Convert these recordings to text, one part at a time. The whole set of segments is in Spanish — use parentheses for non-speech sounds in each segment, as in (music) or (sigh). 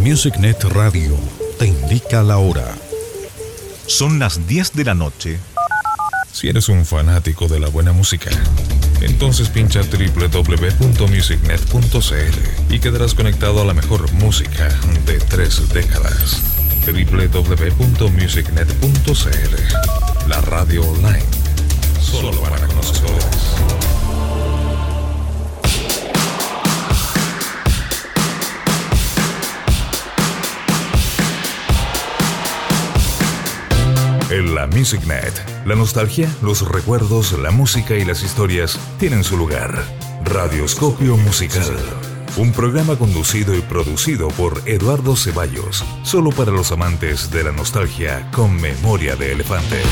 MusicNet Radio te indica la hora. Son las 10 de la noche. Si eres un fanático de la buena música, entonces pincha www.musicnet.cl y quedarás conectado a la mejor música de tres décadas. www.musicnet.cl La radio online. Solo para conocedores. En la MusicNet, la nostalgia, los recuerdos, la música y las historias tienen su lugar. Radioscopio Musical. Un programa conducido y producido por Eduardo Ceballos, solo para los amantes de la nostalgia con memoria de elefante.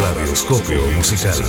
Radioscopio Musical.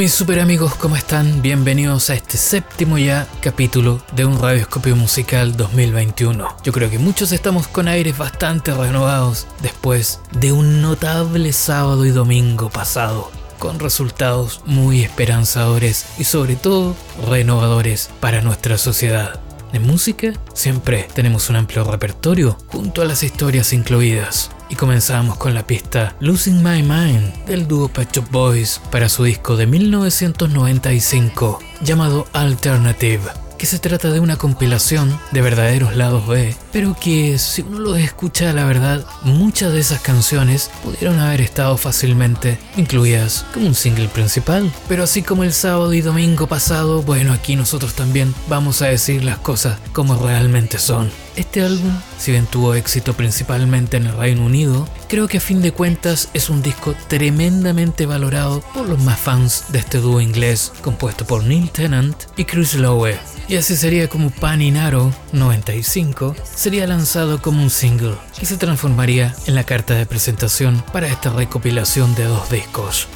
Mis super amigos, ¿cómo están? Bienvenidos a este séptimo ya capítulo de un Radioscopio Musical 2021. Yo creo que muchos estamos con aires bastante renovados después de un notable sábado y domingo pasado, con resultados muy esperanzadores y sobre todo renovadores para nuestra sociedad. En música siempre tenemos un amplio repertorio junto a las historias incluidas. Y comenzamos con la pista Losing My Mind del dúo Pet Boys para su disco de 1995 llamado Alternative que se trata de una compilación de verdaderos lados B, pero que si uno los escucha la verdad, muchas de esas canciones pudieron haber estado fácilmente incluidas como un single principal. Pero así como el sábado y domingo pasado, bueno, aquí nosotros también vamos a decir las cosas como realmente son. Este álbum, si bien tuvo éxito principalmente en el Reino Unido, creo que a fin de cuentas es un disco tremendamente valorado por los más fans de este dúo inglés compuesto por Neil Tennant y Chris Lowe. Y así sería como Paninaro 95 sería lanzado como un single y se transformaría en la carta de presentación para esta recopilación de dos discos.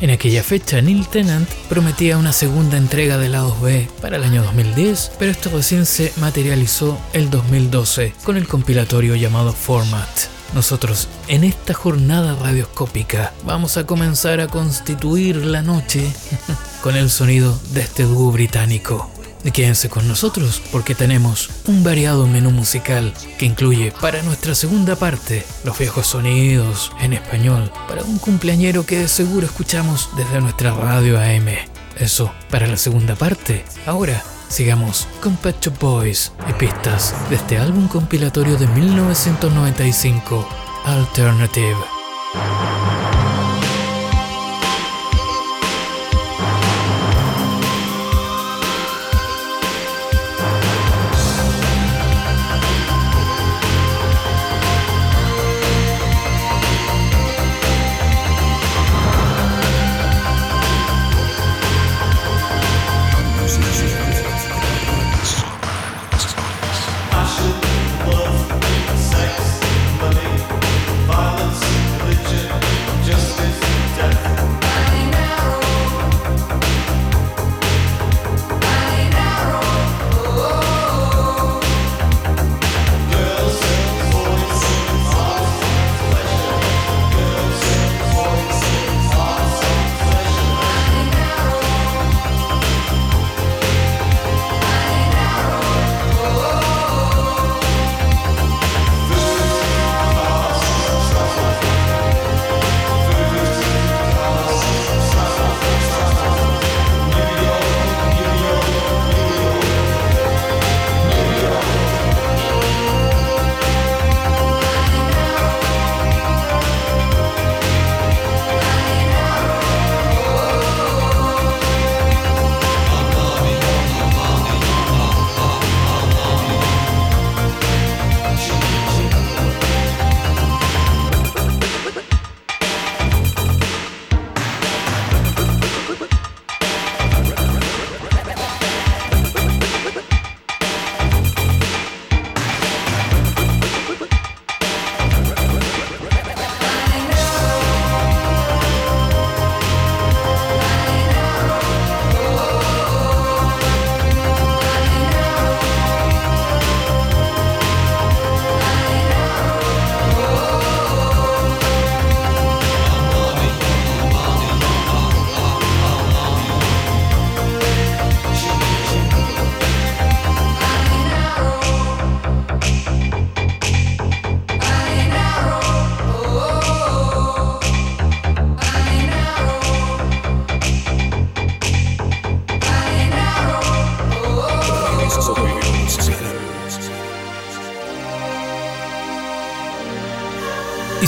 En aquella fecha, Neil Tennant prometía una segunda entrega de lados B para el año 2010, pero esto recién se materializó el 2012 con el compilatorio llamado Format. Nosotros en esta jornada radioscópica vamos a comenzar a constituir la noche (laughs) con el sonido de este dúo británico. Quédense con nosotros porque tenemos un variado menú musical que incluye para nuestra segunda parte los viejos sonidos en español para un cumpleañero que de seguro escuchamos desde nuestra radio AM. Eso para la segunda parte. Ahora sigamos con Pet Shop Boys y pistas de este álbum compilatorio de 1995, Alternative.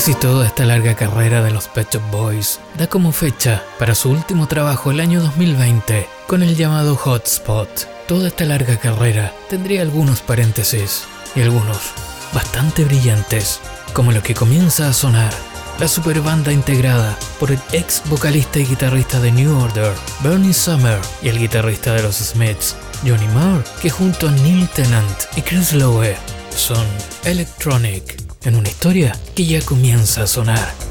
Si toda esta larga carrera de los Pet Shop Boys da como fecha para su último trabajo el año 2020 con el llamado Hotspot, toda esta larga carrera tendría algunos paréntesis y algunos bastante brillantes, como lo que comienza a sonar. La super banda integrada por el ex vocalista y guitarrista de New Order, Bernie Summer, y el guitarrista de los Smiths, Johnny Marr, que junto a Neil Tennant y Chris Lowe son Electronic en una historia que ya comienza a sonar.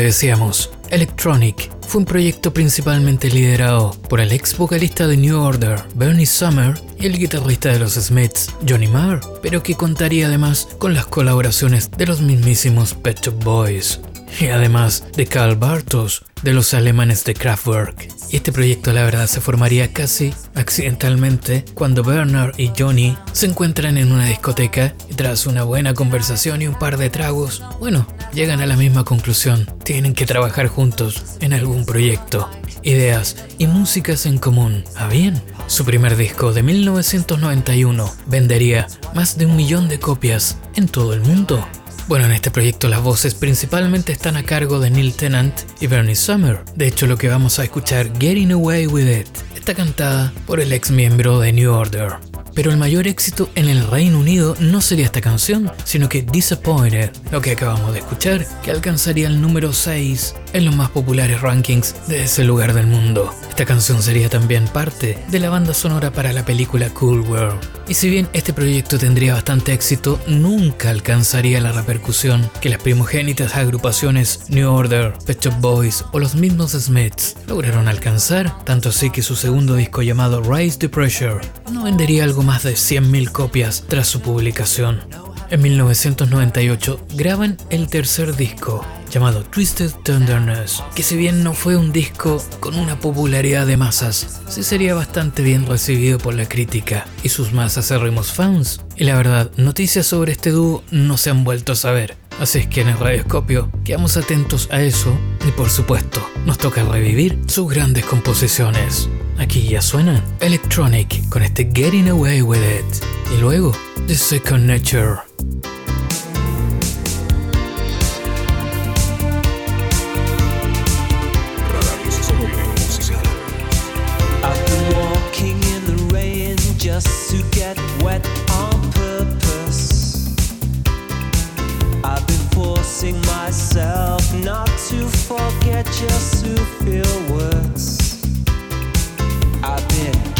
Decíamos, Electronic fue un proyecto principalmente liderado por el ex vocalista de New Order, Bernie Summer, y el guitarrista de los Smiths, Johnny Marr, pero que contaría además con las colaboraciones de los mismísimos Pet Shop Boys y además de Karl Bartos de los alemanes de Kraftwerk. Y este proyecto la verdad se formaría casi accidentalmente cuando Bernard y Johnny se encuentran en una discoteca y tras una buena conversación y un par de tragos, bueno, llegan a la misma conclusión, tienen que trabajar juntos en algún proyecto. Ideas y músicas en común. ¿A bien? Su primer disco de 1991 vendería más de un millón de copias en todo el mundo. Bueno, en este proyecto las voces principalmente están a cargo de Neil Tennant y Bernie Summer. De hecho, lo que vamos a escuchar, Getting Away With It, está cantada por el ex miembro de New Order. Pero el mayor éxito en el Reino Unido no sería esta canción, sino que Disappointed, lo que acabamos de escuchar, que alcanzaría el número 6 en los más populares rankings de ese lugar del mundo. Esta canción sería también parte de la banda sonora para la película Cool World. Y si bien este proyecto tendría bastante éxito, nunca alcanzaría la repercusión que las primogénitas agrupaciones New Order, Pet Shop Boys o los mismos Smiths lograron alcanzar, tanto así que su segundo disco llamado Rise the Pressure no vendería algo más de 100.000 copias tras su publicación. En 1998 graban el tercer disco, llamado Twisted Tenderness, que si bien no fue un disco con una popularidad de masas, sí sería bastante bien recibido por la crítica y sus más acérrimos fans. Y la verdad, noticias sobre este dúo no se han vuelto a saber. Así es que en el radioscopio quedamos atentos a eso y por supuesto nos toca revivir sus grandes composiciones. Aquí ya suena Electronic con este Getting Away With It y luego the second nature. I've been walking in the rain just to get wet on purpose. I've been forcing myself not to forget just to feel worse. I've been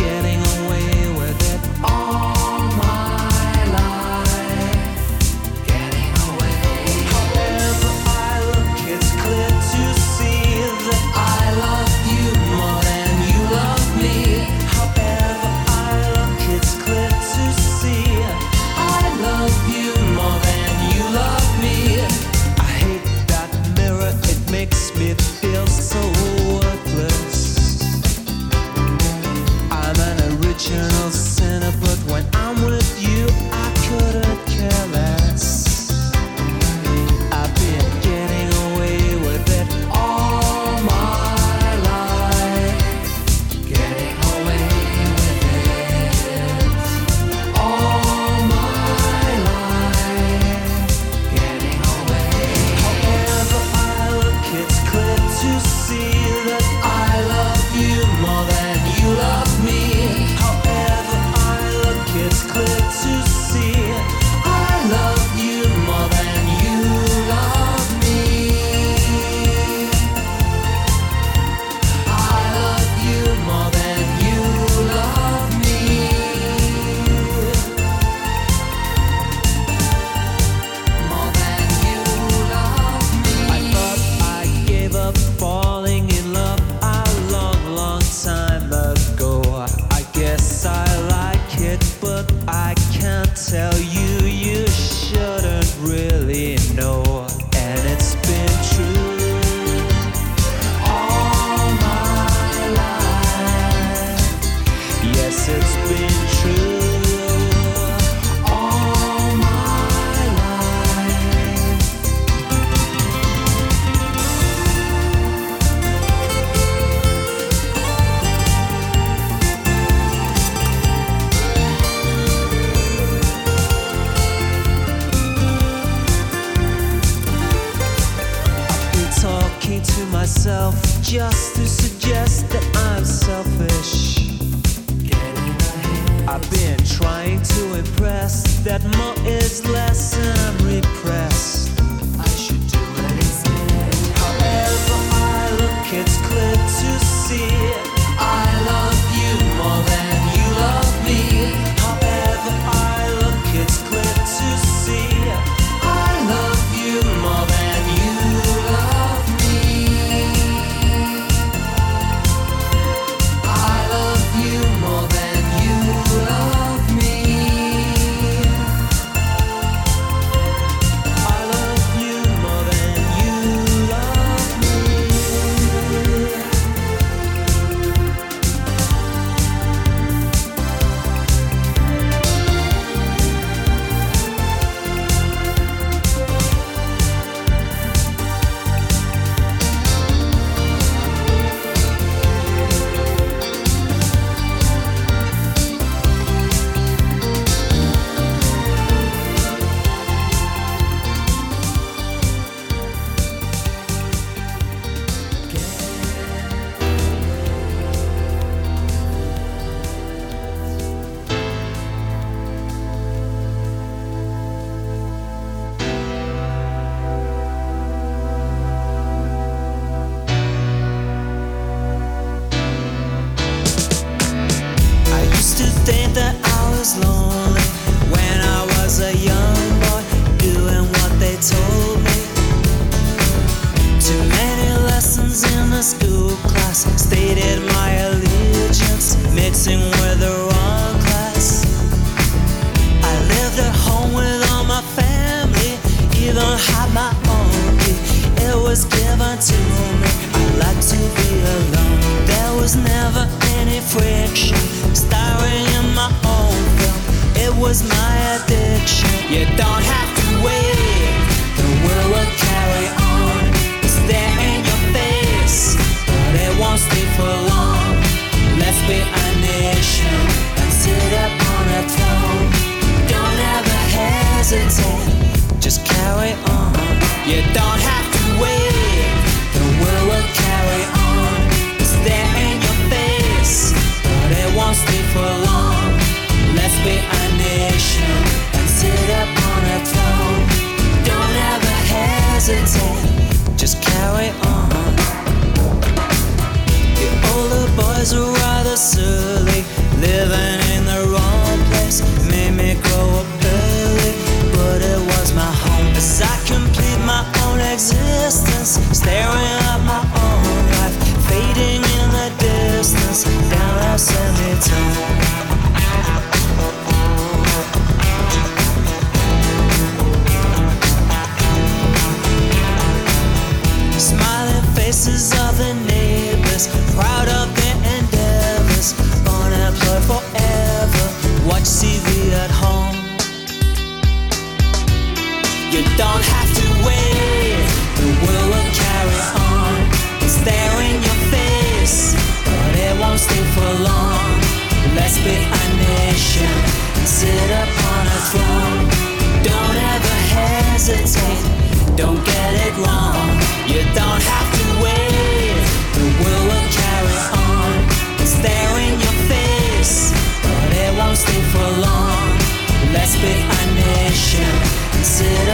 Listen.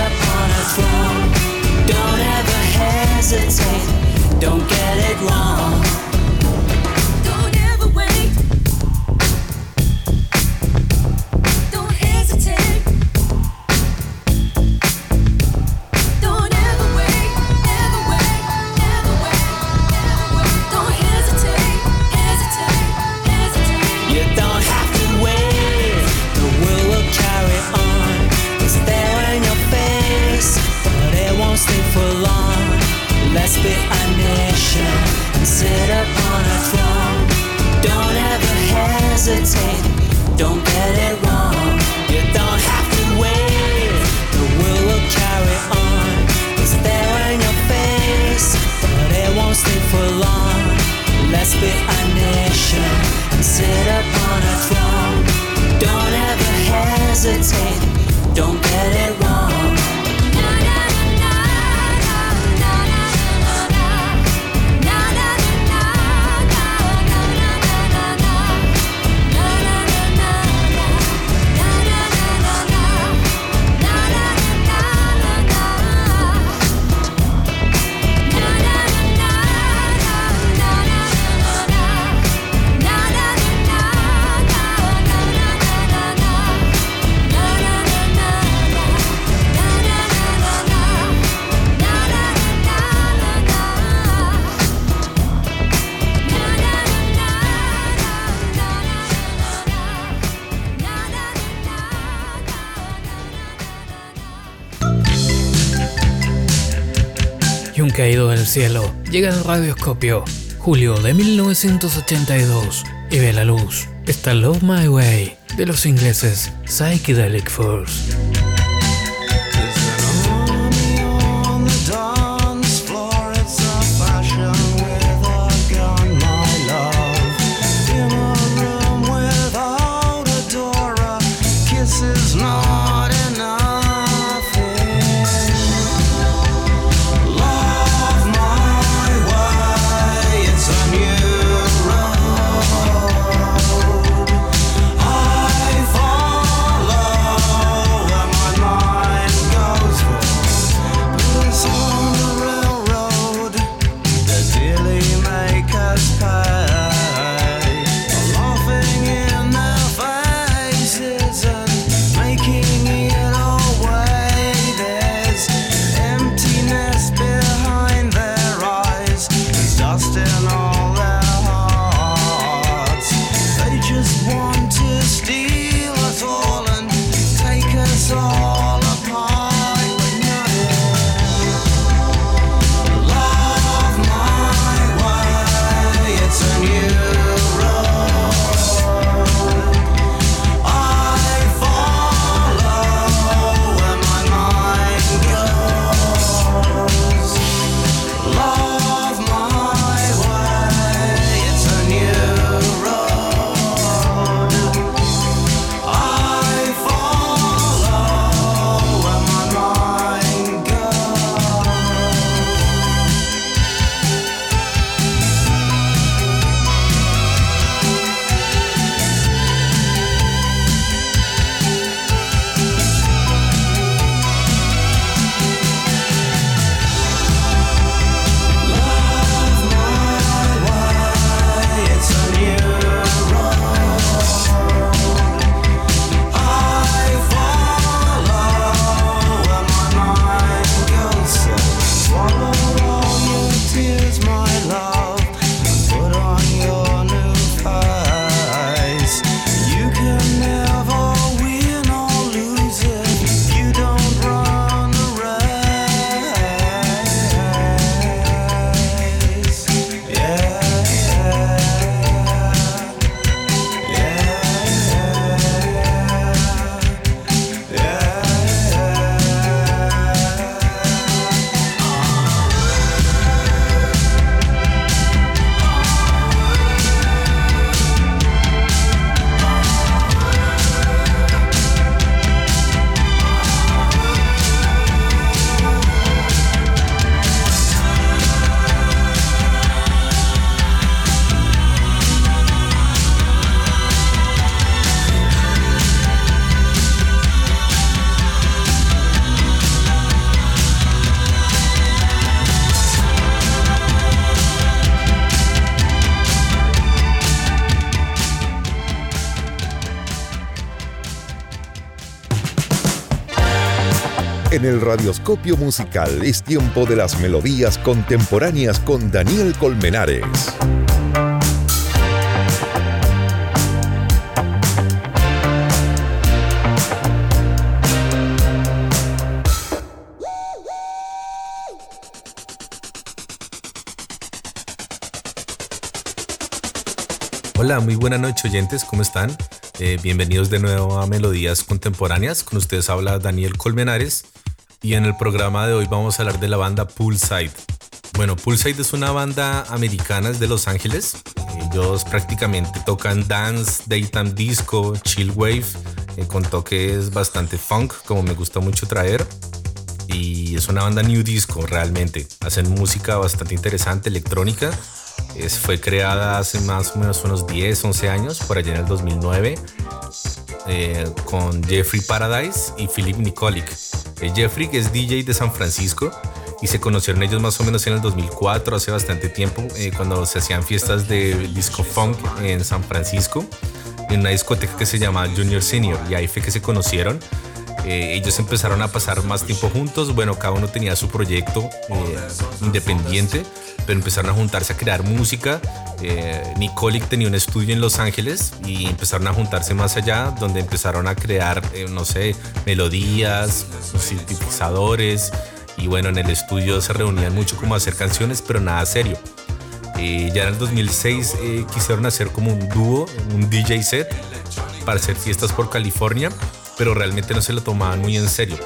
cielo, llega el radioscopio. Julio de 1982 y ve la luz. Está Love My Way de los ingleses Psychedelic Force. En el radioscopio musical es tiempo de las melodías contemporáneas con Daniel Colmenares. Hola, muy buena noche oyentes, ¿cómo están? Eh, bienvenidos de nuevo a Melodías Contemporáneas. Con ustedes habla Daniel Colmenares y en el programa de hoy vamos a hablar de la banda Poolside. Bueno, Poolside es una banda americana de Los Ángeles. Ellos prácticamente tocan dance, daytime disco, chill wave, eh, con toques bastante funk, como me gusta mucho traer. Y es una banda new disco realmente. Hacen música bastante interesante, electrónica. Es- fue creada hace más o menos unos 10, 11 años, por allá en el 2009, eh, con Jeffrey Paradise y Philip Nikolic. Eh, Jeffrey es DJ de San Francisco y se conocieron ellos más o menos en el 2004, hace bastante tiempo, eh, cuando se hacían fiestas de disco funk en San Francisco, en una discoteca que se llama Junior Senior, y ahí fue que se conocieron. Eh, ellos empezaron a pasar más tiempo juntos. Bueno, cada uno tenía su proyecto eh, independiente, pero empezaron a juntarse a crear música. Eh, Nicolic tenía un estudio en Los Ángeles y empezaron a juntarse más allá, donde empezaron a crear, eh, no sé, melodías, sintetizadores. Y bueno, en el estudio se reunían mucho como a hacer canciones, pero nada serio. Eh, ya en el 2006 eh, quisieron hacer como un dúo, un DJ set para hacer fiestas por California, pero realmente no se lo tomaban muy en serio.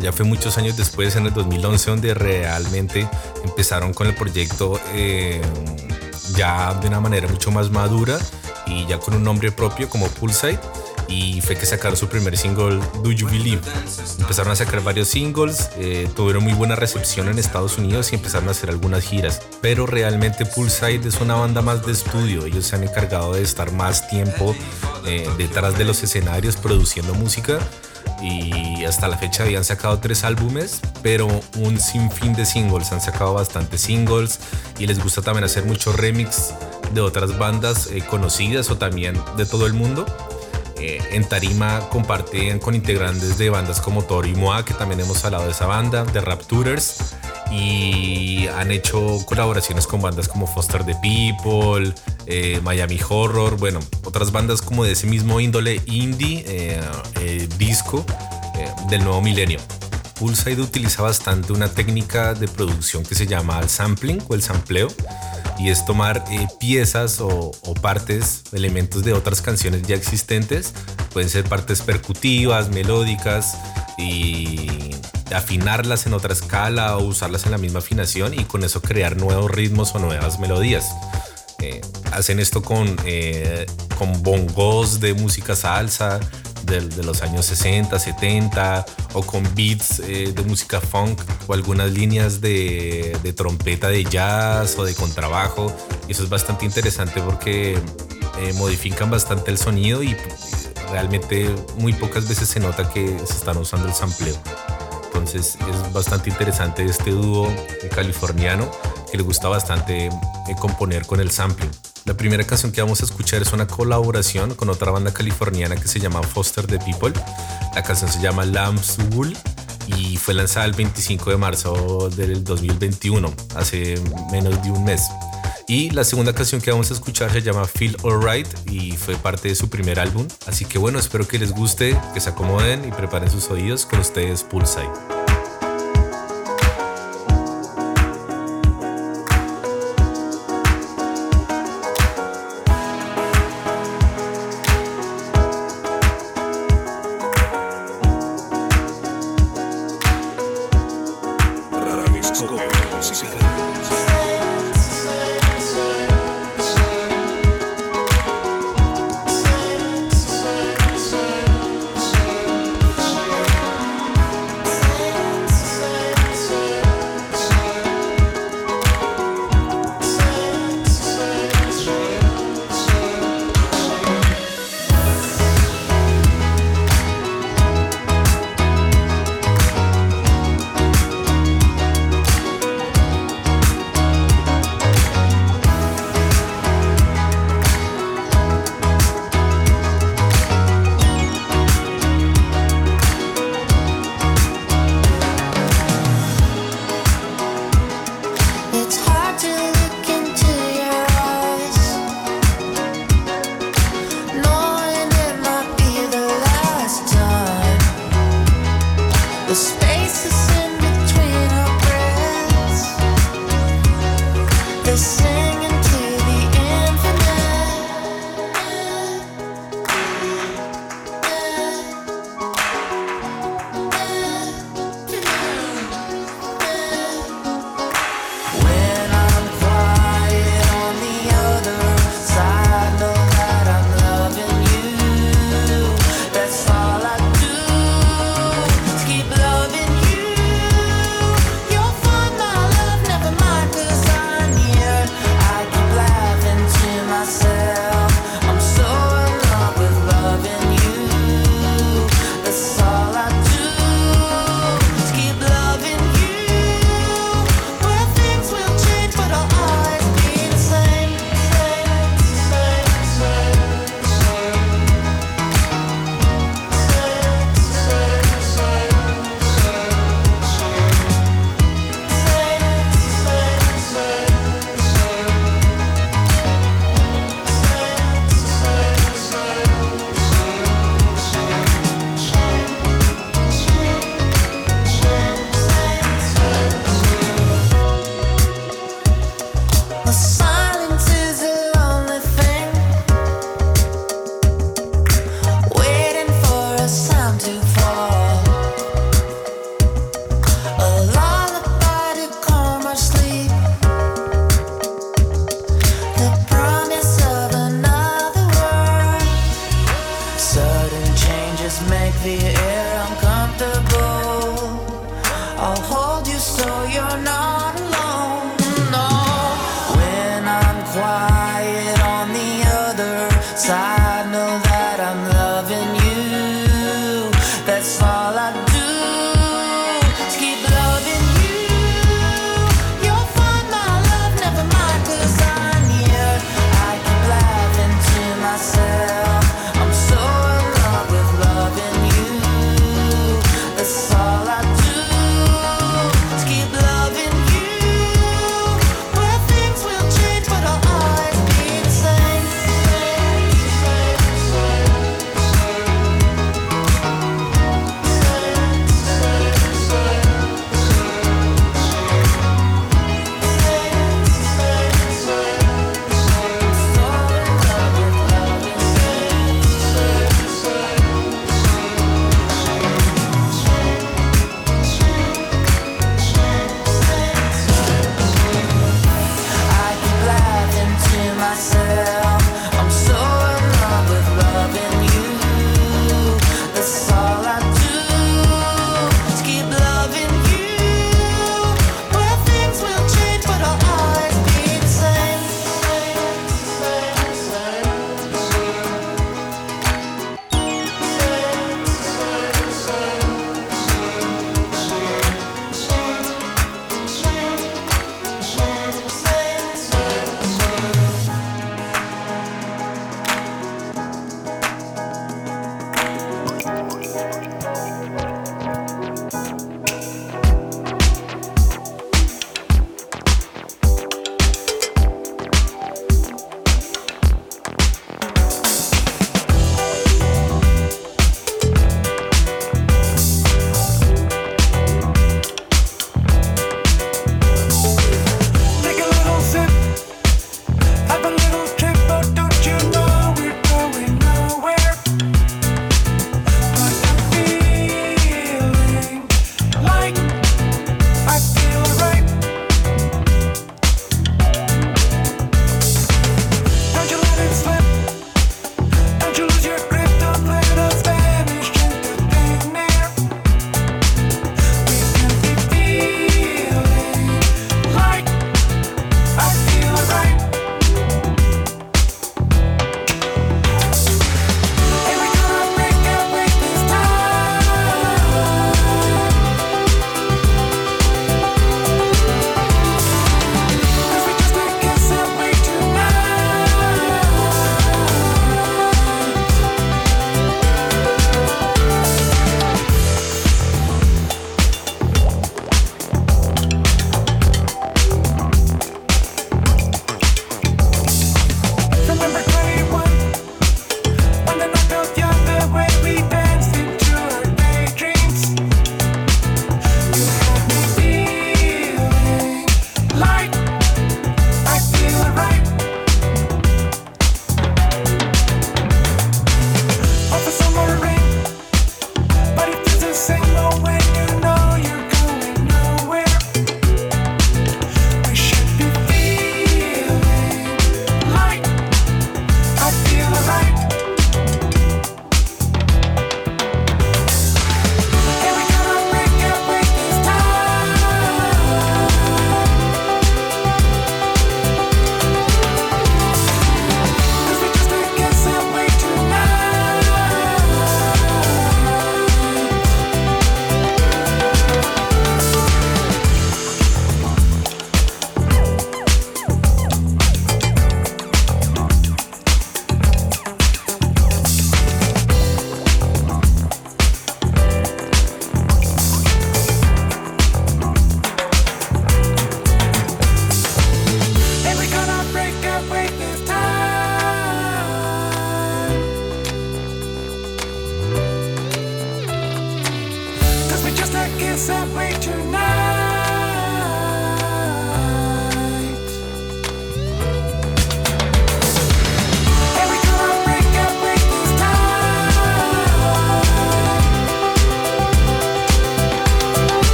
Ya fue muchos años después, en el 2011, donde realmente empezaron con el proyecto eh, ya de una manera mucho más madura y ya con un nombre propio como Poolside. Y fue que sacaron su primer single, Do You Believe. Empezaron a sacar varios singles, eh, tuvieron muy buena recepción en Estados Unidos y empezaron a hacer algunas giras. Pero realmente Poolside es una banda más de estudio. Ellos se han encargado de estar más tiempo eh, detrás de los escenarios produciendo música y hasta la fecha habían sacado tres álbumes, pero un sinfín de singles. Han sacado bastantes singles y les gusta también hacer muchos remix de otras bandas eh, conocidas o también de todo el mundo. Eh, en Tarima comparten con integrantes de bandas como Toro y Moa, que también hemos hablado de esa banda, de Rapturers. y han hecho colaboraciones con bandas como Foster the People, eh, Miami Horror, bueno, otras bandas como de ese mismo índole indie, eh, eh, disco del nuevo milenio. Pulside utiliza bastante una técnica de producción que se llama el sampling o el sampleo y es tomar eh, piezas o, partes, elementos de otras canciones ya existentes, pueden ser partes percutivas, melódicas y afinarlas en otra escala o usarlas en la misma afinación y con eso crear nuevos ritmos o nuevas melodías. Eh, hacen esto con, eh, con bongos de música salsa de, los años 60, 70 o con beats eh, de música funk o algunas líneas de, trompeta de jazz o de contrabajo. Y eso es bastante interesante porque eh, modifican bastante el sonido y realmente muy pocas veces se nota que se están usando el sampleo. Entonces es bastante interesante este dúo californiano que le gusta bastante eh, componer con el sampling. La primera canción que vamos a escuchar es una colaboración con otra banda californiana que se llama Foster the People. La canción se llama Lamb's Wool y fue lanzada el 25 de marzo del 2021, hace menos de un mes. Y la segunda canción que vamos a escuchar se llama Feel Alright y fue parte de su primer álbum. Así que bueno, espero que les guste, que se acomoden y preparen sus oídos con ustedes Pulside.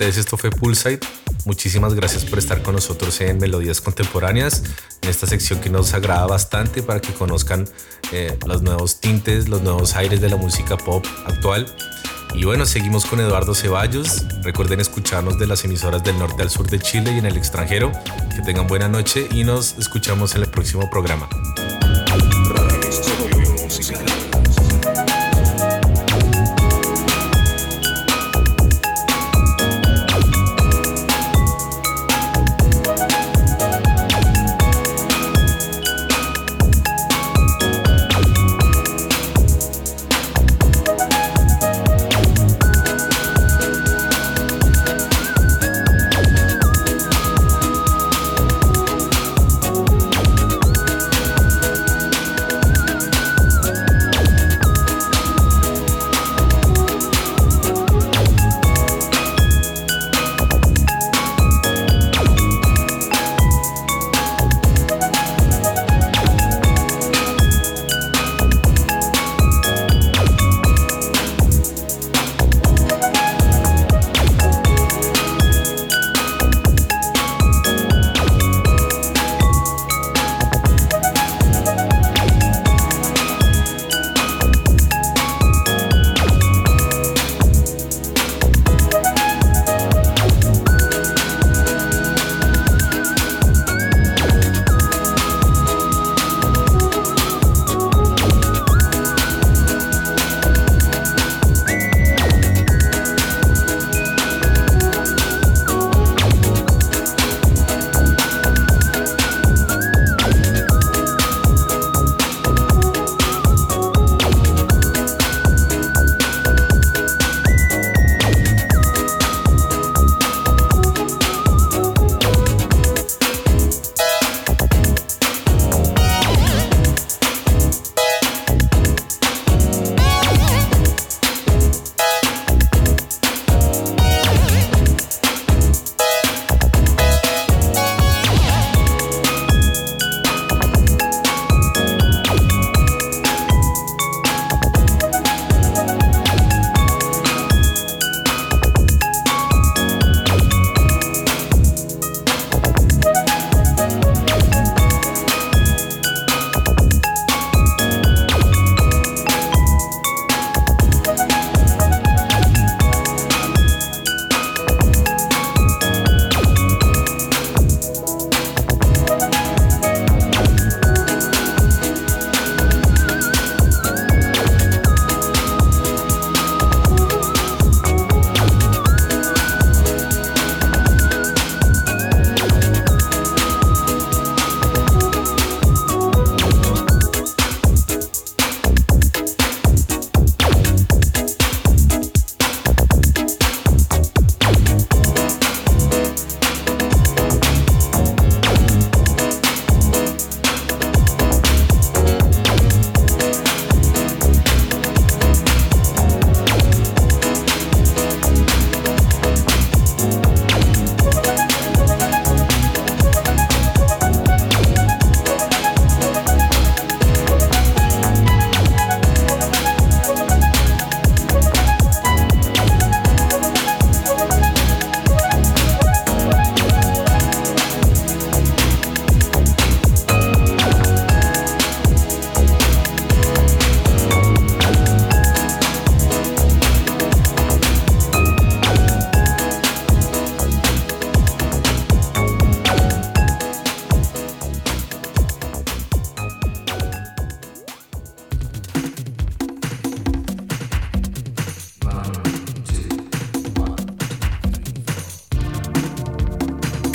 Esto fue Poolside. Muchísimas gracias por estar con nosotros en Melodías Contemporáneas, en esta sección que nos agrada bastante para que conozcan eh, los nuevos tintes, los nuevos aires de la música pop actual. Y bueno, seguimos con Eduardo Ceballos. Recuerden escucharnos de las emisoras del norte al sur de Chile y en el extranjero. Que tengan buena noche y nos escuchamos en el próximo programa.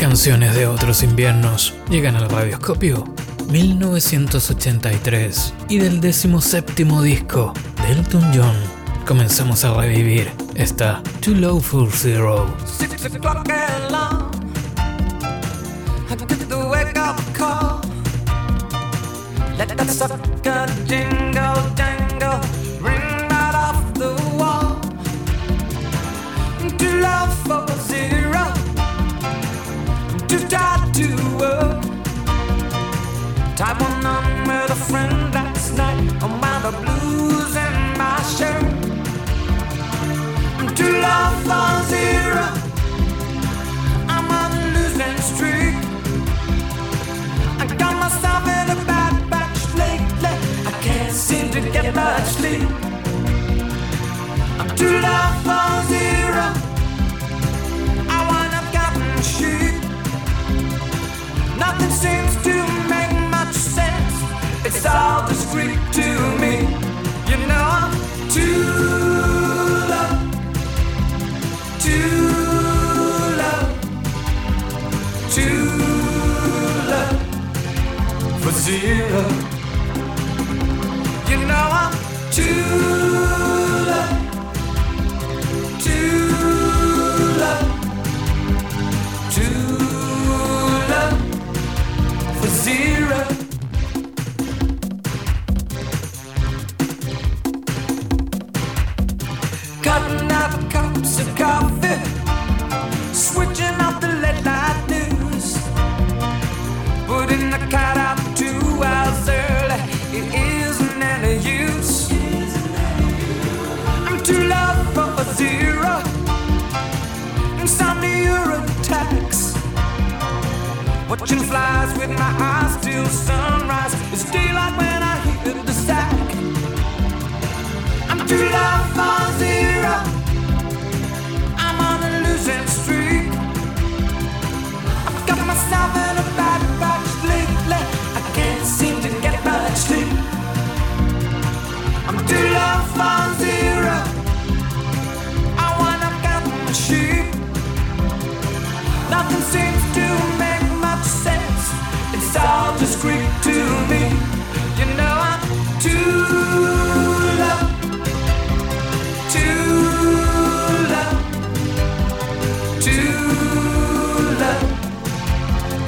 Canciones de otros inviernos llegan al radioscopio 1983 y del 17 disco de Elton John comenzamos a revivir esta Too Low for Zero. Too low for zero. to die to uh. a friend night I'm the blues for zero I'm on a losing streak. I got myself in a bad lately I can't seem to get much sleep. For zero it's all discreet to me. You know, I'm too love, too love, too love for zero. You know, I'm too. Watching flies with my eyes till sunrise. It's daylight when I hit the sack. I'm too loud for zero. I'm on a losing streak. I've got myself.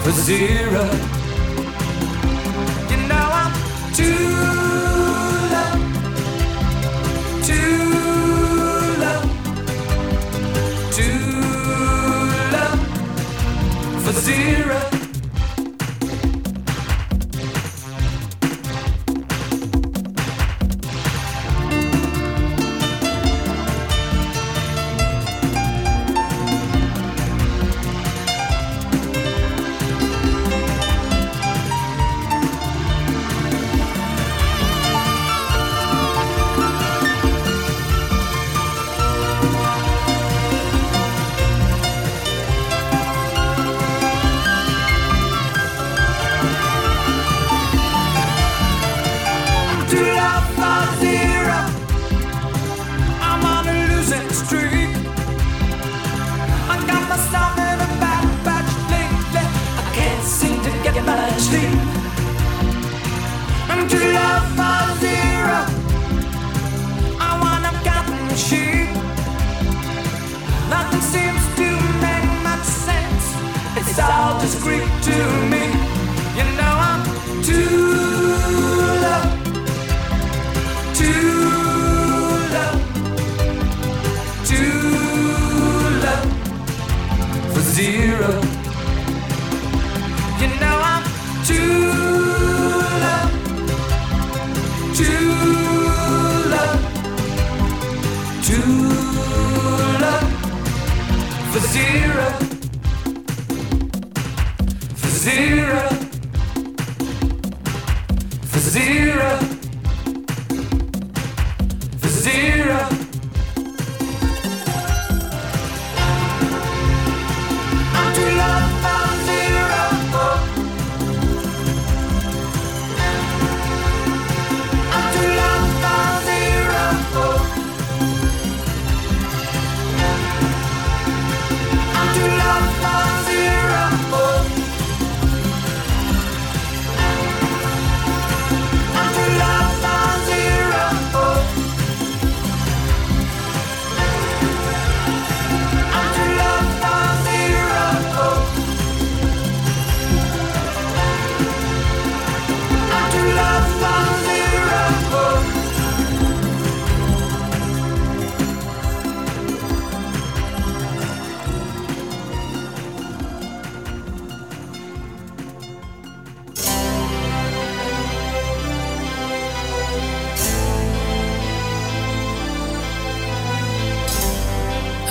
for zero. You know I'm too.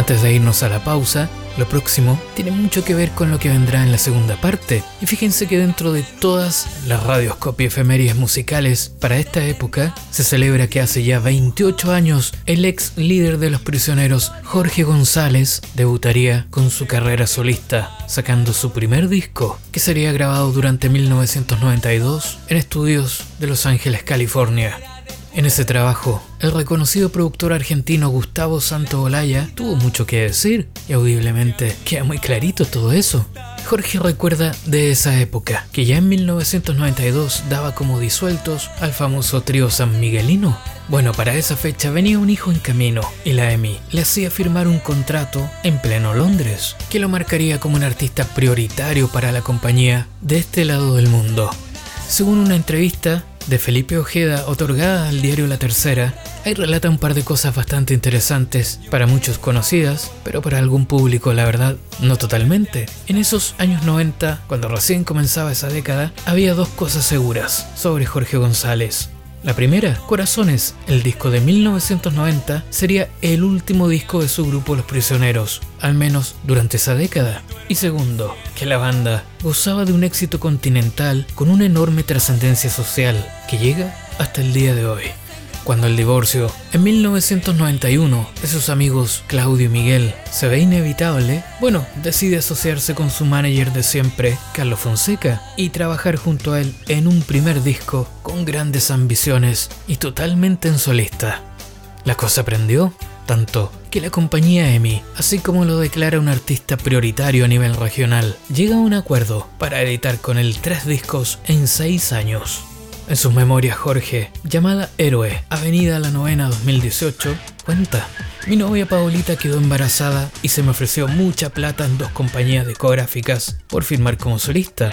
Antes de irnos a la pausa, lo próximo tiene mucho que ver con lo que vendrá en la segunda parte. Y fíjense que dentro de todas las radios copy efemérides musicales para esta época, se celebra que hace ya 28 años el ex líder de los prisioneros Jorge González debutaría con su carrera solista, sacando su primer disco, que sería grabado durante 1992 en estudios de Los Ángeles, California. En ese trabajo, el reconocido productor argentino Gustavo Santaolalla tuvo mucho que decir y audiblemente queda muy clarito todo eso. Jorge recuerda de esa época, que ya en 1992 daba como disueltos al famoso trío San Miguelino. Bueno, para esa fecha venía un hijo en camino y la EMI le hacía firmar un contrato en pleno Londres, que lo marcaría como un artista prioritario para la compañía de este lado del mundo. Según una entrevista de Felipe Ojeda otorgada al diario La Tercera, ahí relata un par de cosas bastante interesantes, para muchos conocidas, pero para algún público la verdad no totalmente. En esos años 90, cuando recién comenzaba esa década, había dos cosas seguras sobre Jorge González. La primera, Corazones, el disco de 1990, sería el último disco de su grupo Los Prisioneros, al menos durante esa década. Y segundo, que la banda gozaba de un éxito continental con una enorme trascendencia social que llega hasta el día de hoy. Cuando el divorcio, en 1991, de sus amigos Claudio y Miguel se ve inevitable, bueno, decide asociarse con su manager de siempre, Carlos Fonseca, y trabajar junto a él en un primer disco con grandes ambiciones y totalmente en solista. La cosa prendió tanto que la compañía EMI, así como lo declara un artista prioritario a nivel regional, llega a un acuerdo para editar con él tres discos en seis años. En sus memorias, Jorge, llamada Héroe, Avenida La Novena 2018, cuenta. Mi novia Paulita quedó embarazada y se me ofreció mucha plata en dos compañías discográficas por firmar como solista,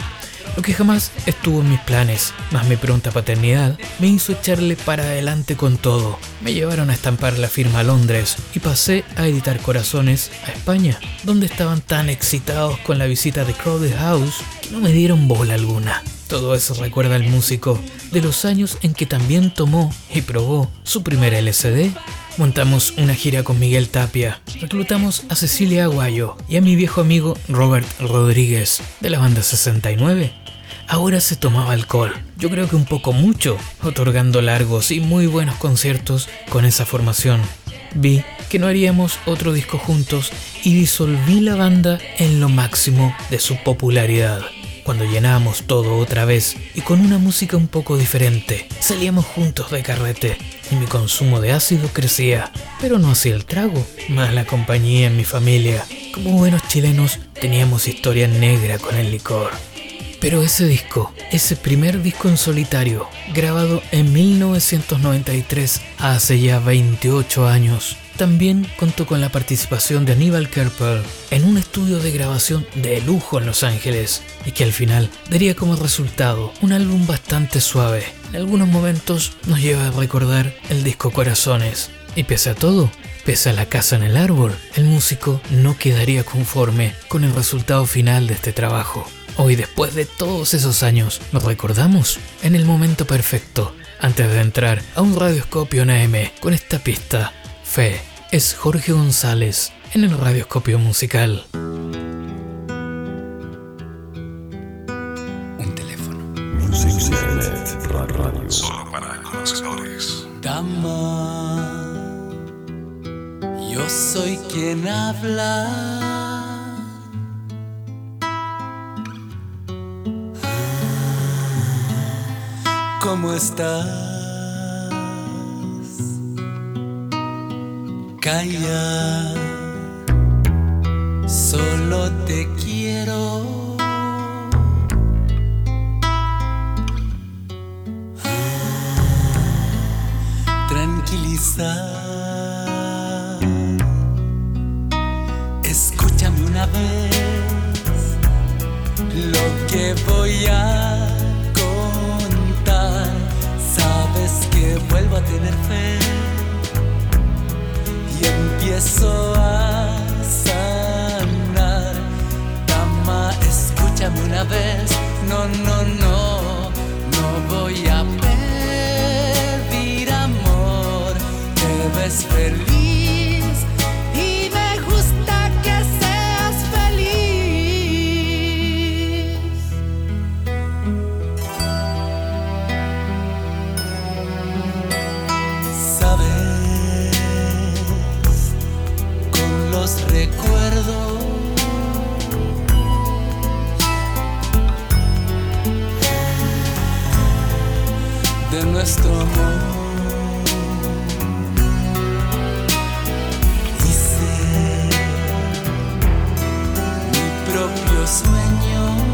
lo que jamás estuvo en mis planes, mas mi pronta paternidad me hizo echarle para adelante con todo. Me llevaron a estampar la firma a Londres y pasé a editar Corazones a España, donde estaban tan excitados con la visita de Crowded House que no me dieron bola alguna. Todo eso recuerda al músico de los años en que también tomó y probó su primer LCD. Montamos una gira con Miguel Tapia, reclutamos a Cecilia Aguayo y a mi viejo amigo Robert Rodríguez de la banda 69. Ahora se tomaba alcohol, yo creo que un poco mucho, otorgando largos y muy buenos conciertos con esa formación. Vi que no haríamos otro disco juntos y disolví la banda en lo máximo de su popularidad cuando llenábamos todo otra vez y con una música un poco diferente. Salíamos juntos de carrete y mi consumo de ácido crecía, pero no hacía el trago, más la compañía en mi familia. Como buenos chilenos teníamos historia negra con el licor. Pero ese disco, ese primer disco en solitario, grabado en 1993, hace ya 28 años, también contó con la participación de Aníbal Kerpel en un estudio de grabación de lujo en Los Ángeles y que al final daría como resultado un álbum bastante suave. En algunos momentos nos lleva a recordar el disco Corazones. Y pese a todo, pese a la casa en el árbol, el músico no quedaría conforme con el resultado final de este trabajo. Hoy, después de todos esos años, lo recordamos en el momento perfecto, antes de entrar a un radioscopio en AM con esta pista. Fe es Jorge González en el radioscopio musical. Un teléfono. Solo para conocedores. Dama, yo soy quien habla. ¿Cómo estás? Calla, solo te quiero. tranquilizar. Escúchame una vez lo que voy a contar. Sabes que vuelvo a tener fe y empiezo a sanar. Dama, escúchame una vez. No, no, no, no voy a pedir amor. Te ves feliz nuestro amor. Hice mi propio sueño.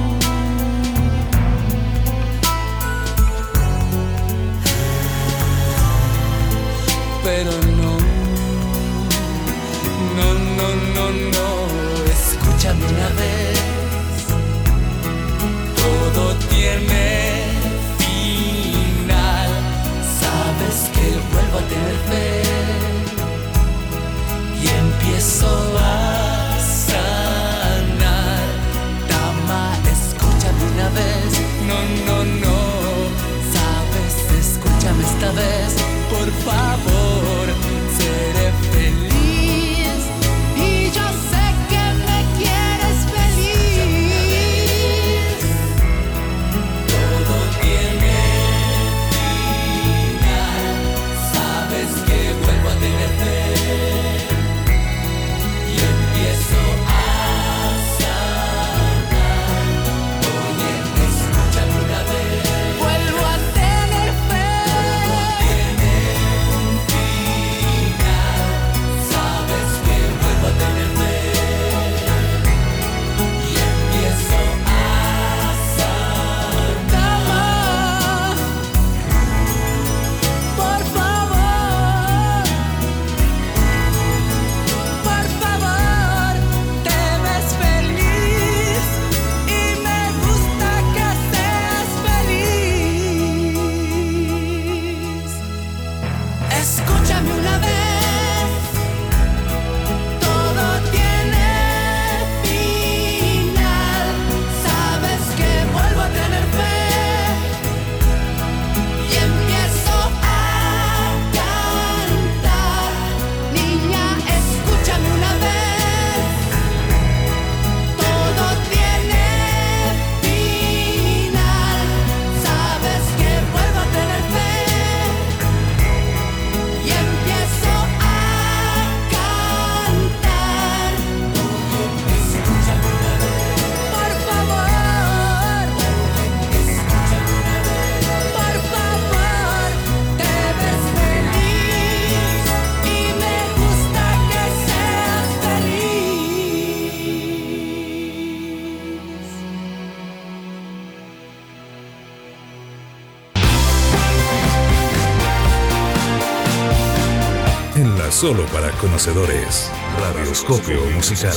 Solo para conocedores, Radioscopio Musical.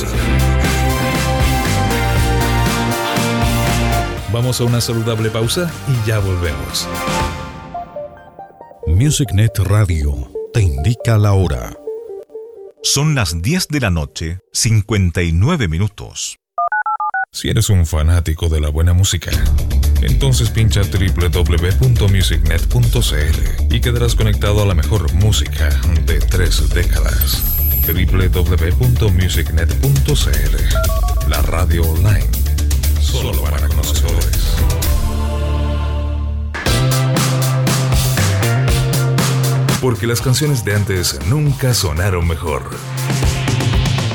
Vamos a una saludable pausa y ya volvemos. MusicNet Radio te indica la hora. Son las 10 de la noche, 59 minutos. Si eres un fanático de la buena música, entonces pincha www.musicnet.cl y quedarás conectado a la mejor música de tres décadas. www.musicnet.cl La radio online, solo para conocedores. Porque las canciones de antes nunca sonaron mejor.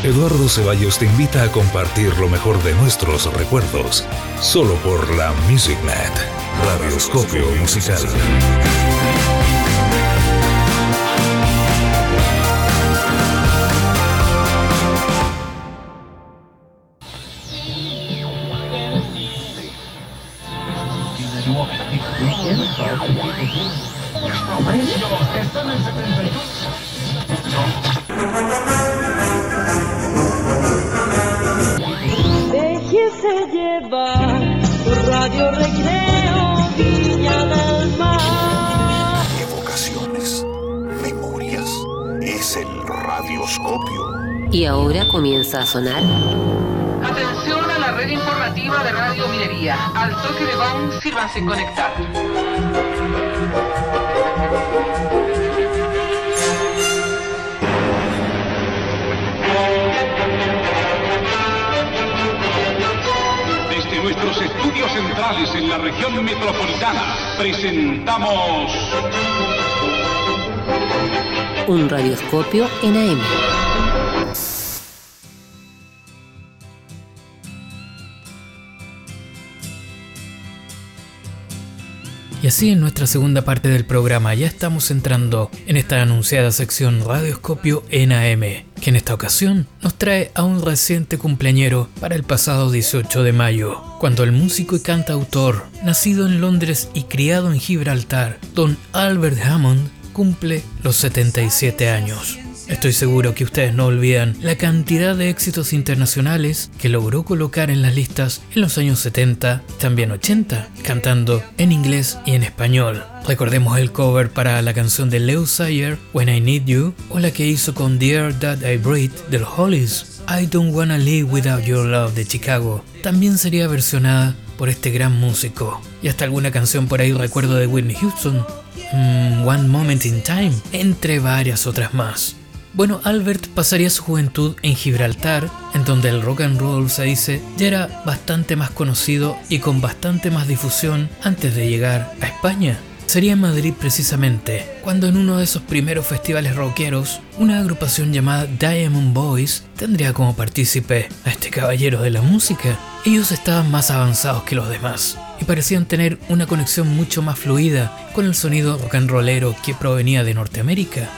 Eduardo Ceballos te invita a compartir lo mejor de nuestros recuerdos, solo por la MusicNet, Radioscopio Musical. lleva Radio Recreo, Viña del Mar. Evocaciones, memorias, es el radioscopio. Y ahora comienza a sonar. Atención a la red informativa de Radio Minería. Al toque de BAM, sírvanse conectar. Nuestros estudios centrales en la región metropolitana, presentamos un radioscopio en AM. Y así en nuestra segunda parte del programa ya estamos entrando en esta anunciada sección Radioscopio NAM, que en esta ocasión nos trae a un reciente cumpleañero para el pasado 18 de mayo, cuando el músico y cantautor, nacido en Londres y criado en Gibraltar, don Albert Hammond, cumple los 77 años. Estoy seguro que ustedes no olvidan la cantidad de éxitos internacionales que logró colocar en las listas en los años 70, también 80, cantando en inglés y en español. Recordemos el cover para la canción de Leo Sayer, When I Need You, o la que hizo con Dear That I Breathe del Hollies, I Don't Wanna Live Without Your Love de Chicago. También sería versionada por este gran músico. Y hasta alguna canción por ahí recuerdo de Whitney Houston, mm, One Moment in Time, entre varias otras más. Bueno, Albert pasaría su juventud en Gibraltar, en donde el rock and roll se dice ya era bastante más conocido y con bastante más difusión antes de llegar a España. Sería en Madrid precisamente, cuando en uno de esos primeros festivales rockeros, una agrupación llamada Diamond Boys tendría como partícipe a este caballero de la música. Ellos estaban más avanzados que los demás y parecían tener una conexión mucho más fluida con el sonido rock and rollero que provenía de Norteamérica.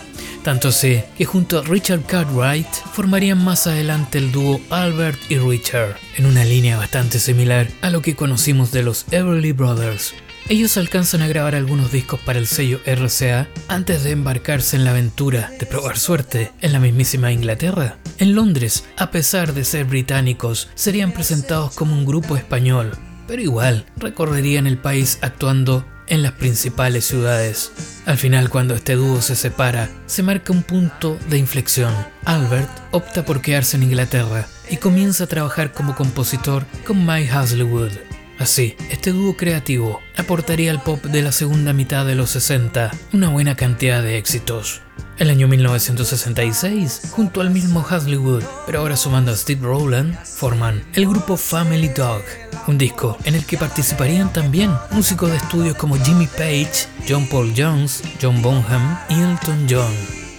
Tanto sé que junto a Richard Cartwright formarían más adelante el dúo Albert y Richard, en una línea bastante similar a lo que conocimos de los Everly Brothers. Ellos alcanzan a grabar algunos discos para el sello RCA antes de embarcarse en la aventura de probar suerte en la mismísima Inglaterra. En Londres, a pesar de ser británicos, serían presentados como un grupo español, pero igual recorrerían el país actuando en las principales ciudades. Al final, cuando este dúo se separa, se marca un punto de inflexión. Albert opta por quedarse en Inglaterra y comienza a trabajar como compositor con Mike Haslewood. Así, este dúo creativo aportaría al pop de la segunda mitad de los 60 una buena cantidad de éxitos. El año 1966, junto al mismo Haslewood, pero ahora sumando a Steve Rowland, forman el grupo Family Dog, un disco en el que participarían también músicos de estudios como Jimmy Page, John Paul Jones, John Bonham y Elton John.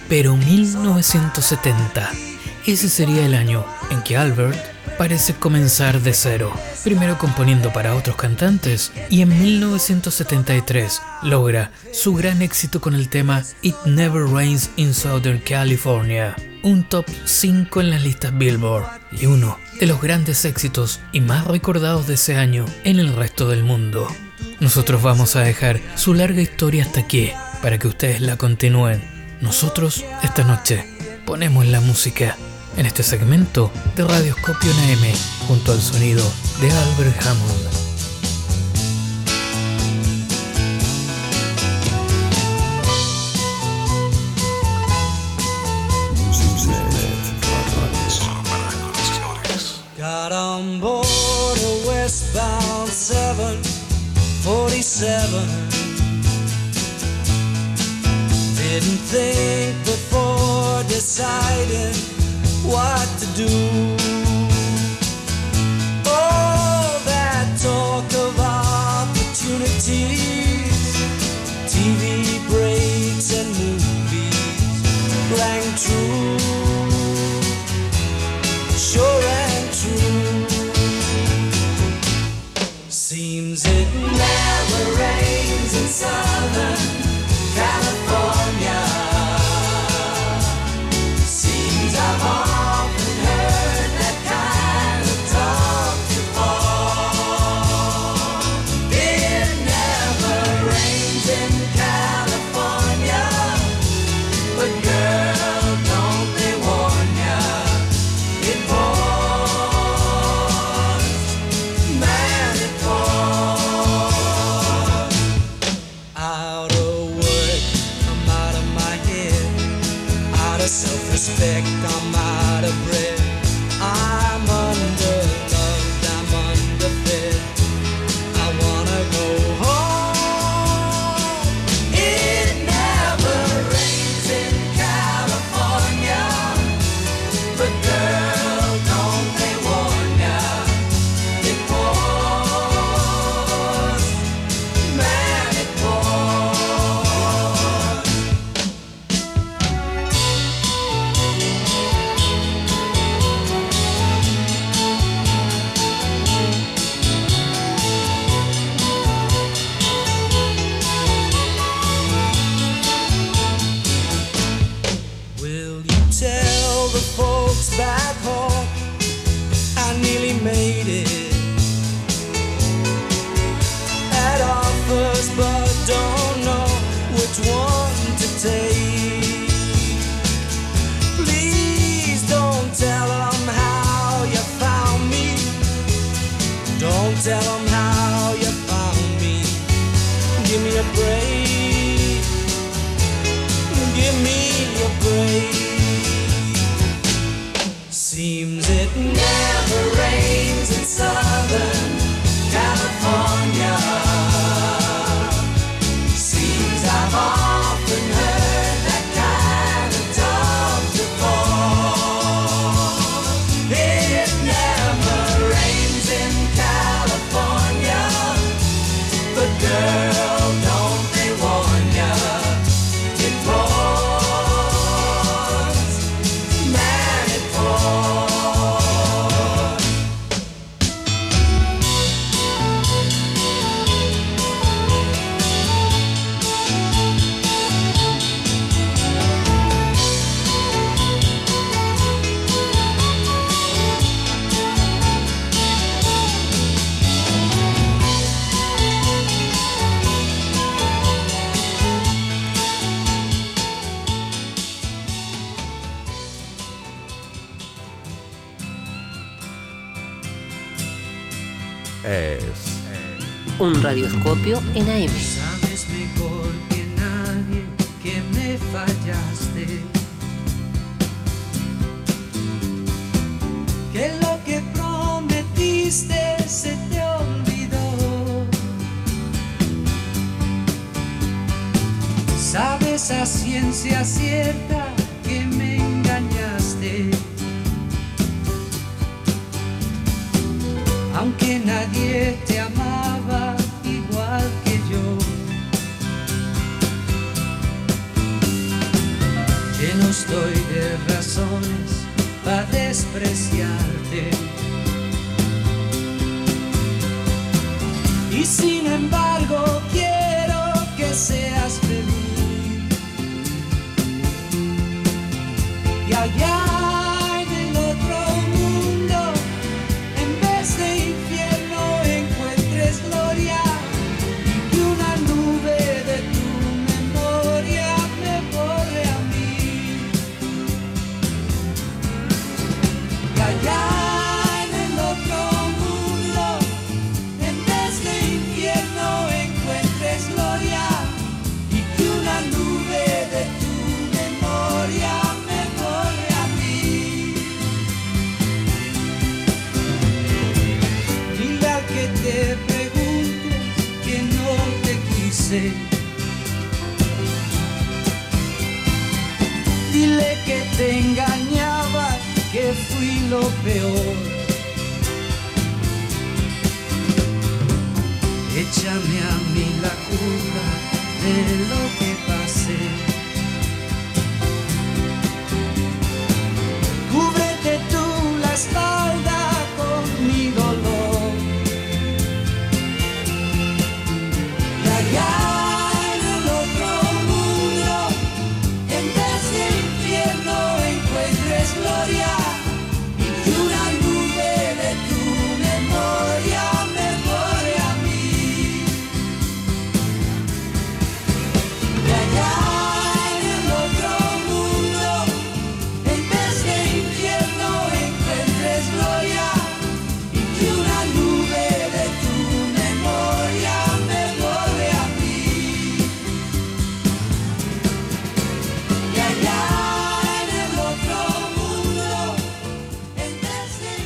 Pero 1970, ese sería el año en que Albert parece comenzar de cero, primero componiendo para otros cantantes y en 1973 logra su gran éxito con el tema It Never Rains in Southern California, un top 5 en las listas Billboard y uno de los grandes éxitos y más recordados de ese año en el resto del mundo. Nosotros vamos a dejar su larga historia hasta aquí para que ustedes la continúen. Nosotros esta noche ponemos la música en este segmento de Radioscopio NM junto al sonido de Albert Hammond. Got on board a westbound 747. Didn't think before deciding what to do. All that talk of opportunities, TV breaks and movies rang true Un radioscopio en AM. Sabes mejor que nadie que me fallaste. Que lo que prometiste se te olvidó. Sabes a ciencia cierta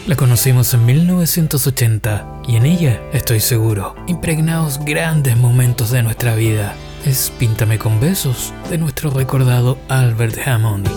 La conocimos en 1980 y en ella, estoy seguro, impregnados grandes momentos de nuestra vida. Es Píntame con besos de nuestro recordado Albert Hammond.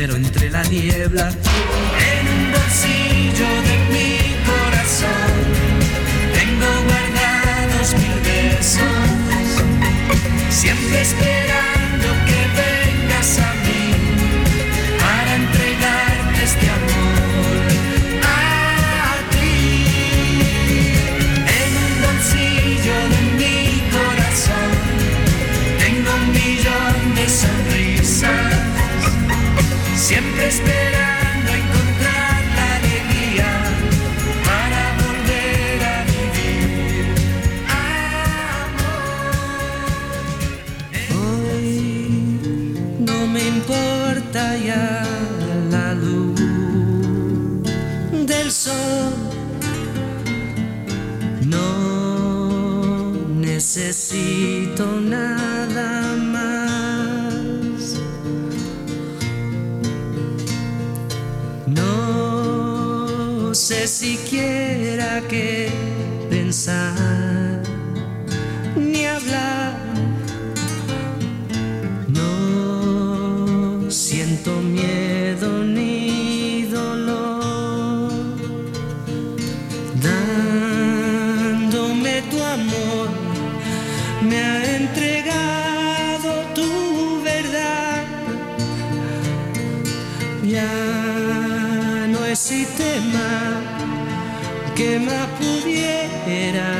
pero entre la niebla, en un bolsillo de mi corazón, tengo guardados mil besos, siempre esperando que vengas a mí. Esperando encontrar la alegría para volver a vivir, amor. Hoy no me importa ya la luz del sol, no necesito nada. inside. it.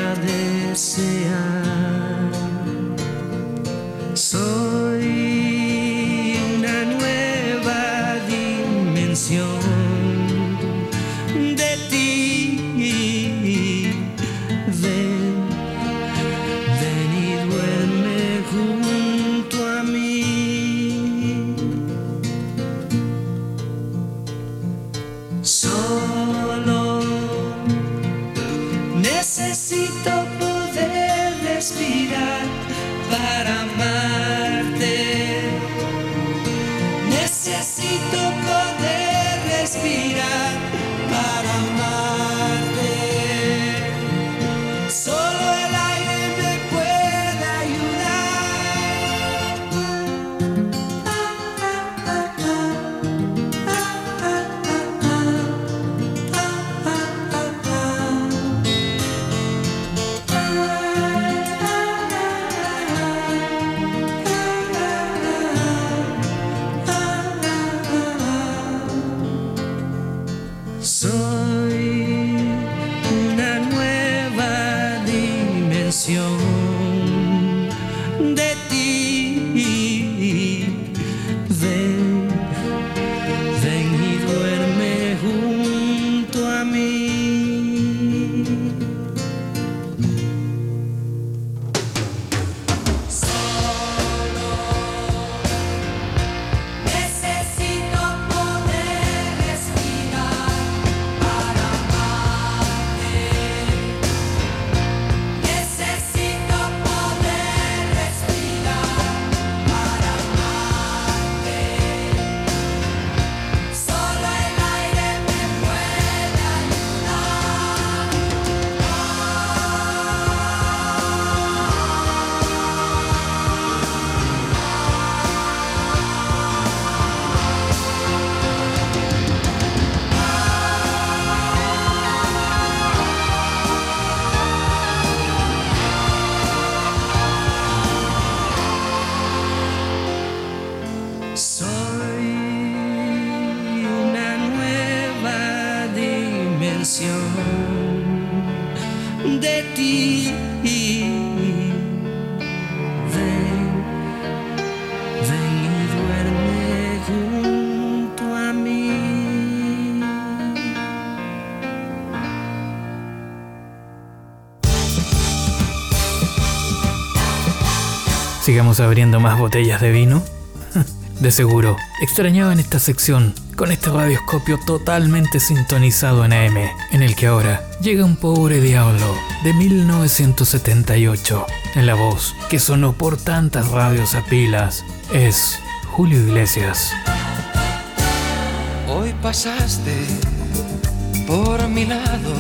Sigamos abriendo más botellas de vino. (laughs) De seguro, extrañaban esta sección con este radioscopio totalmente sintonizado en AM, en el que ahora llega un pobre diablo de 1978. En la voz que sonó por tantas radios a pilas es Julio Iglesias. Hoy pasaste por mi lado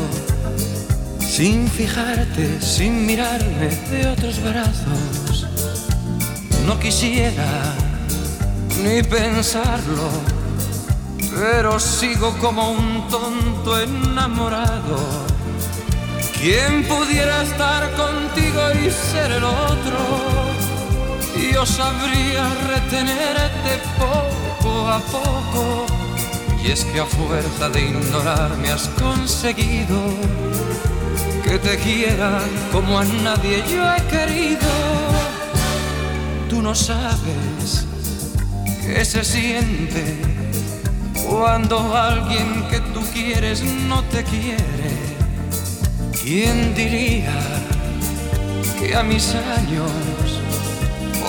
sin fijarte, sin mirarme de otros brazos. No quisiera ni pensarlo, pero sigo como un tonto enamorado. ¿Quién pudiera estar contigo y ser el otro? Yo sabría retenerte poco a poco. Y es que a fuerza de ignorarme has conseguido que te quiera como a nadie yo he querido. Tú no sabes qué se siente cuando alguien que tú quieres no te quiere. ¿Quién diría que a mis años,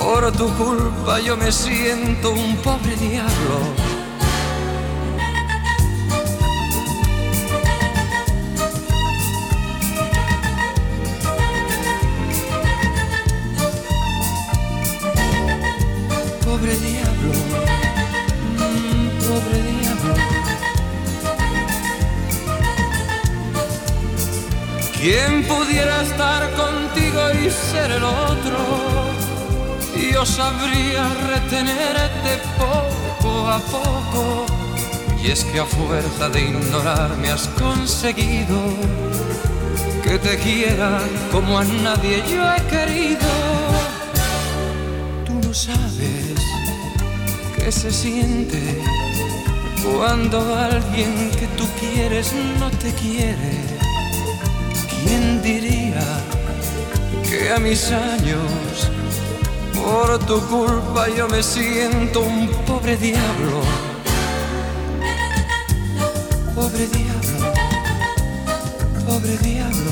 por tu culpa, yo me siento un pobre diablo? ¿Quién pudiera estar contigo y ser el otro? Yo sabría retenerte poco a poco. Y es que a fuerza de ignorarme has conseguido que te quiera como a nadie yo he querido. Tú no sabes qué se siente cuando alguien que tú quieres no te quiere. ¿Quién diría que a mis años, por tu culpa, yo me siento un pobre diablo? Pobre diablo, pobre diablo,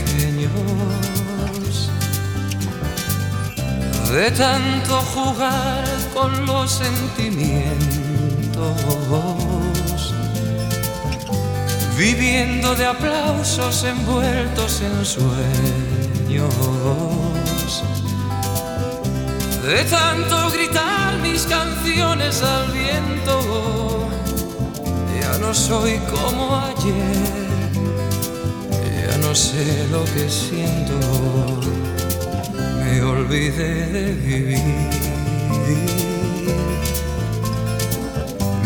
De tanto jugar con los sentimientos, viviendo de aplausos envueltos en sueños. De tanto gritar mis canciones al viento, ya no soy como ayer no sé lo que siento, me olvidé de vivir,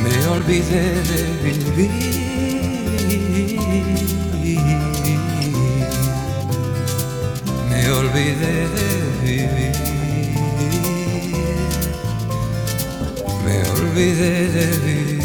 me olvidé de vivir, me olvidé de vivir, me olvidé de vivir.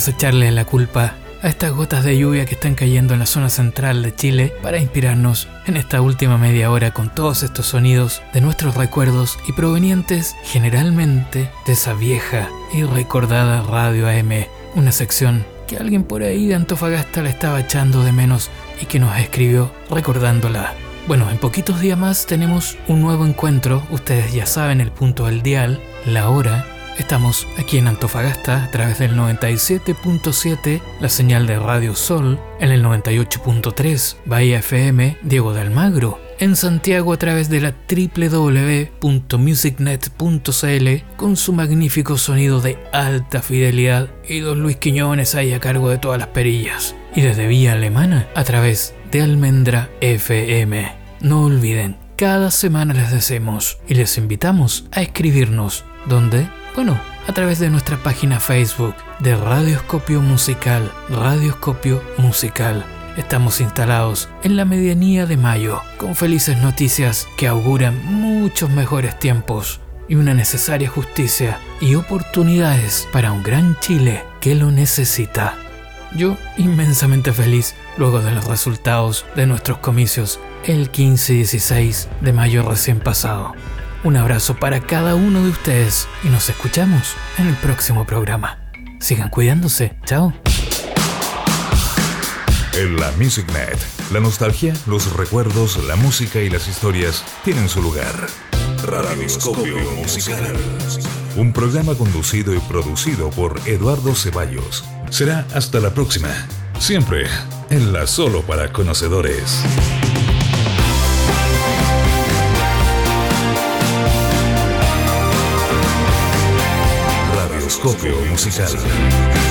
A echarle la culpa a estas gotas de lluvia que están cayendo en la zona central de Chile para inspirarnos en esta última media hora con todos estos sonidos de nuestros recuerdos y provenientes generalmente de esa vieja y recordada Radio AM, una sección que alguien por ahí de Antofagasta la estaba echando de menos y que nos escribió recordándola. Bueno, en poquitos días más tenemos un nuevo encuentro, ustedes ya saben el punto del dial, la hora. Estamos aquí en Antofagasta a través del 97.7, la señal de Radio Sol, en el 98.3, Bahía FM, Diego de Almagro, en Santiago a través de la www.musicnet.cl con su magnífico sonido de alta fidelidad y don Luis Quiñones ahí a cargo de todas las perillas. Y desde Vía Alemana a través de Almendra FM. No olviden, cada semana les deseamos y les invitamos a escribirnos. ¿Dónde? Bueno, a través de nuestra página Facebook de Radioscopio Musical. Radioscopio Musical. Estamos instalados en la medianía de mayo, con felices noticias que auguran muchos mejores tiempos y una necesaria justicia y oportunidades para un gran Chile que lo necesita. Yo inmensamente feliz luego de los resultados de nuestros comicios el 15 y 16 de mayo recién pasado. Un abrazo para cada uno de ustedes y nos escuchamos en el próximo programa. Sigan cuidándose. Chao. En la MusicNet, la nostalgia, los recuerdos, la música y las historias tienen su lugar. Radioscopio Musical. Un programa conducido y producido por Eduardo Ceballos. Será hasta la próxima. Siempre en la solo para conocedores. Radioscopio Musical.